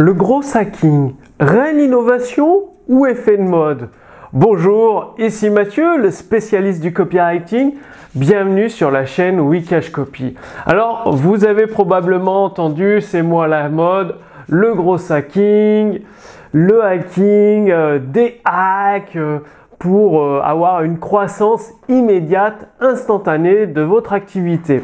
Le gros hacking, réelle innovation ou effet de mode? Bonjour, ici Mathieu, le spécialiste du copywriting. Bienvenue sur la chaîne Wikash Copy. Alors, vous avez probablement entendu, c'est moi la mode, le gros hacking, le hacking, euh, des hacks euh, pour euh, avoir une croissance immédiate, instantanée de votre activité.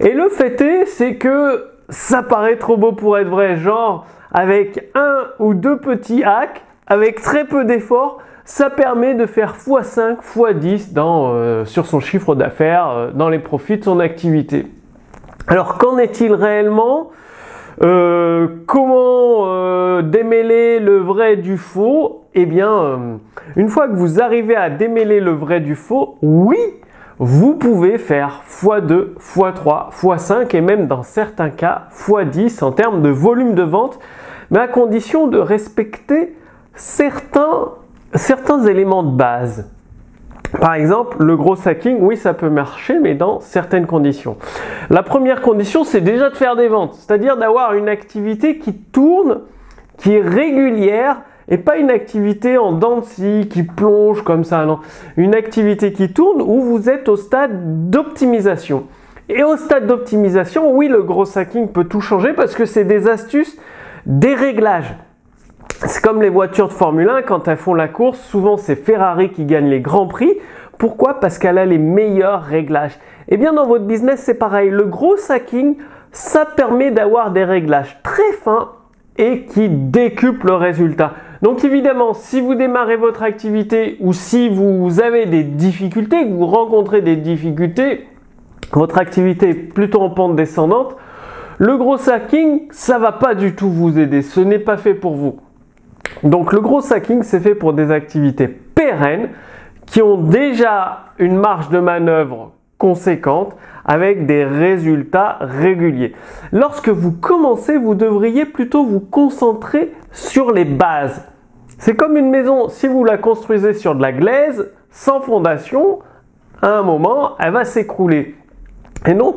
Et le fait est, c'est que ça paraît trop beau pour être vrai, genre avec un ou deux petits hacks, avec très peu d'efforts, ça permet de faire x5, x10 dans, euh, sur son chiffre d'affaires, euh, dans les profits de son activité. Alors qu'en est-il réellement? Euh, Comment démêler le vrai du faux? Eh bien, une fois que vous arrivez à démêler le vrai du faux, oui, vous pouvez faire x2, x3, x5 et même dans certains cas x10 en termes de volume de vente, mais à condition de respecter certains, certains éléments de base. Par exemple, le gros hacking, oui, ça peut marcher, mais dans certaines conditions. La première condition, c'est déjà de faire des ventes, c'est-à-dire d'avoir une activité qui tourne, qui est régulière et pas une activité en dents qui plonge comme ça, non. Une activité qui tourne où vous êtes au stade d'optimisation. Et au stade d'optimisation, oui, le gros hacking peut tout changer parce que c'est des astuces, des réglages. C'est comme les voitures de Formule 1, quand elles font la course, souvent c'est Ferrari qui gagne les grands prix. Pourquoi? Parce qu'elle a les meilleurs réglages. Et eh bien dans votre business, c'est pareil. Le gros hacking, ça permet d'avoir des réglages très fins et qui décuplent le résultat. Donc évidemment, si vous démarrez votre activité ou si vous avez des difficultés, que vous rencontrez des difficultés, votre activité est plutôt en pente descendante, le gros hacking, ça va pas du tout vous aider. Ce n'est pas fait pour vous. Donc le gros hacking, c'est fait pour des activités pérennes qui ont déjà une marge de manœuvre conséquente avec des résultats réguliers. Lorsque vous commencez, vous devriez plutôt vous concentrer sur les bases. C'est comme une maison, si vous la construisez sur de la glaise, sans fondation, à un moment, elle va s'écrouler. Et donc,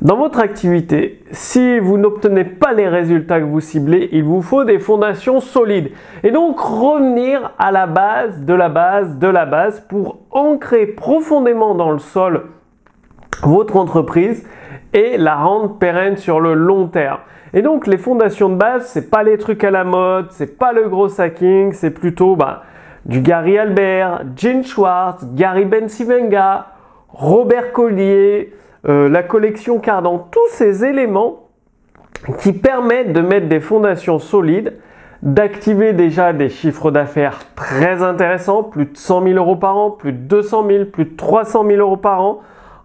dans votre activité, si vous n'obtenez pas les résultats que vous ciblez, il vous faut des fondations solides. Et donc, revenir à la base, de la base, de la base, pour ancrer profondément dans le sol votre entreprise et la rendre pérenne sur le long terme. Et donc les fondations de base, c'est pas les trucs à la mode, c'est pas le gros hacking, c'est plutôt bah, du Gary Albert, Gene Schwartz, Gary Bensivenga, Robert Collier, euh, la collection Cardan, tous ces éléments qui permettent de mettre des fondations solides, d'activer déjà des chiffres d'affaires très intéressants, plus de 100 000 euros par an, plus de 200 000, plus de 300 000 euros par an,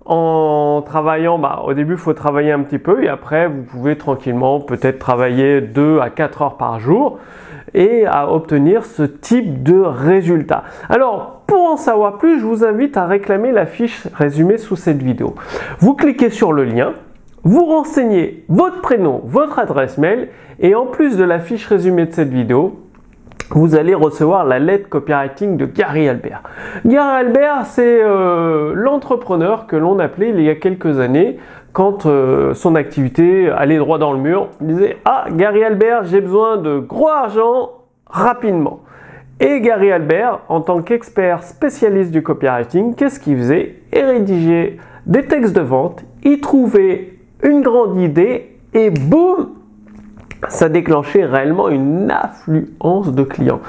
en travaillant, bah, au début, il faut travailler un petit peu et après, vous pouvez tranquillement peut-être travailler 2 à 4 heures par jour et à obtenir ce type de résultat. Alors, pour en savoir plus, je vous invite à réclamer la fiche résumée sous cette vidéo. Vous cliquez sur le lien, vous renseignez votre prénom, votre adresse mail et en plus de la fiche résumée de cette vidéo, vous allez recevoir la lettre copywriting de Gary Albert. Gary Albert, c'est euh, l'entrepreneur que l'on appelait il y a quelques années quand euh, son activité allait droit dans le mur. Il disait Ah, Gary Albert, j'ai besoin de gros argent rapidement. Et Gary Albert, en tant qu'expert spécialiste du copywriting, qu'est-ce qu'il faisait? Il rédigeait des textes de vente, il trouvait une grande idée et boum, ça déclenchait réellement une affluence de clients.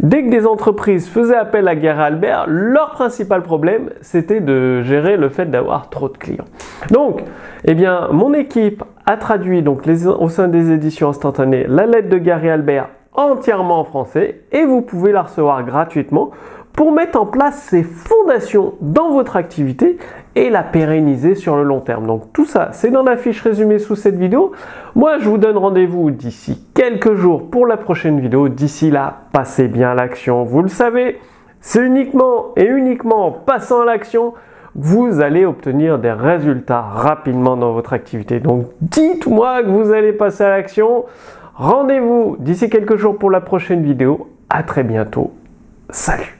Dès que des entreprises faisaient appel à Gary Albert, leur principal problème, c'était de gérer le fait d'avoir trop de clients. Donc, eh bien, mon équipe a traduit donc au sein des éditions instantanées la lettre de Gary Albert entièrement en français et vous pouvez la recevoir gratuitement pour mettre en place ces fondations dans votre activité et la pérenniser sur le long terme. Donc tout ça, c'est dans la fiche résumée sous cette vidéo. Moi, je vous donne rendez-vous d'ici quelques jours pour la prochaine vidéo. D'ici là, passez bien à l'action. Vous le savez, c'est uniquement et uniquement en passant à l'action vous allez obtenir des résultats rapidement dans votre activité. Donc dites-moi que vous allez passer à l'action. Rendez-vous d'ici quelques jours pour la prochaine vidéo. À très bientôt. Salut